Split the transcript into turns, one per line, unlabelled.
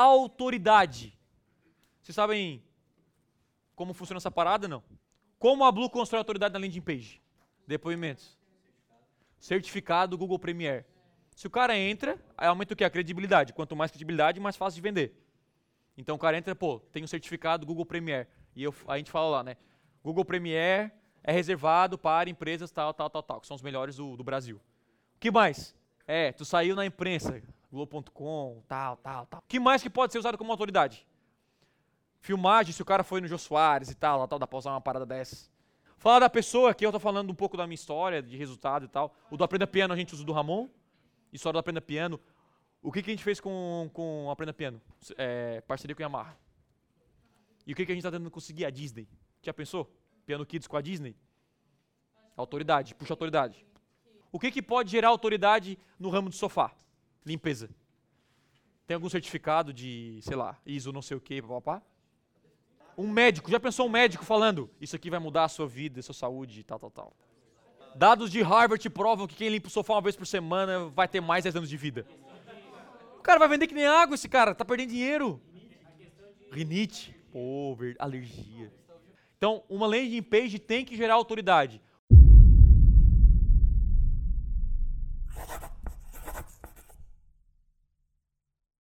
autoridade. Vocês sabem como funciona essa parada, não? Como a Blue constrói autoridade na landing page? Depoimentos. Certificado Google Premier. Se o cara entra, aumenta o quê? A credibilidade. Quanto mais credibilidade, mais fácil de vender. Então o cara entra, pô, tem um certificado Google Premier. E eu, a gente fala lá, né? Google Premier é reservado para empresas tal, tal, tal, tal, que são os melhores do, do Brasil. O que mais? É, tu saiu na imprensa, Globo.com, tal, tal, tal. O que mais que pode ser usado como autoridade? Filmagem, se o cara foi no Jô Soares e tal, tal, dá pra usar uma parada dessas. Falar da pessoa, aqui eu tô falando um pouco da minha história, de resultado e tal. O do Aprenda Piano a gente usa do Ramon. História do Aprenda Piano. O que, que a gente fez com, com o Aprenda Piano? É, parceria com a Yamaha. E o que, que a gente está tentando conseguir? A Disney. Já pensou? Piano Kids com a Disney? Autoridade, puxa autoridade. O que, que pode gerar autoridade no ramo de sofá? Limpeza. Tem algum certificado de, sei lá, ISO não sei o que, papapá? Um médico, já pensou um médico falando, isso aqui vai mudar a sua vida, a sua saúde, tal, tal, tal. Dados de Harvard provam que quem limpa o sofá uma vez por semana vai ter mais 10 anos de vida. O cara vai vender que nem água esse cara, tá perdendo dinheiro. Rinite, pô, alergia. Então, uma landing page tem que gerar autoridade.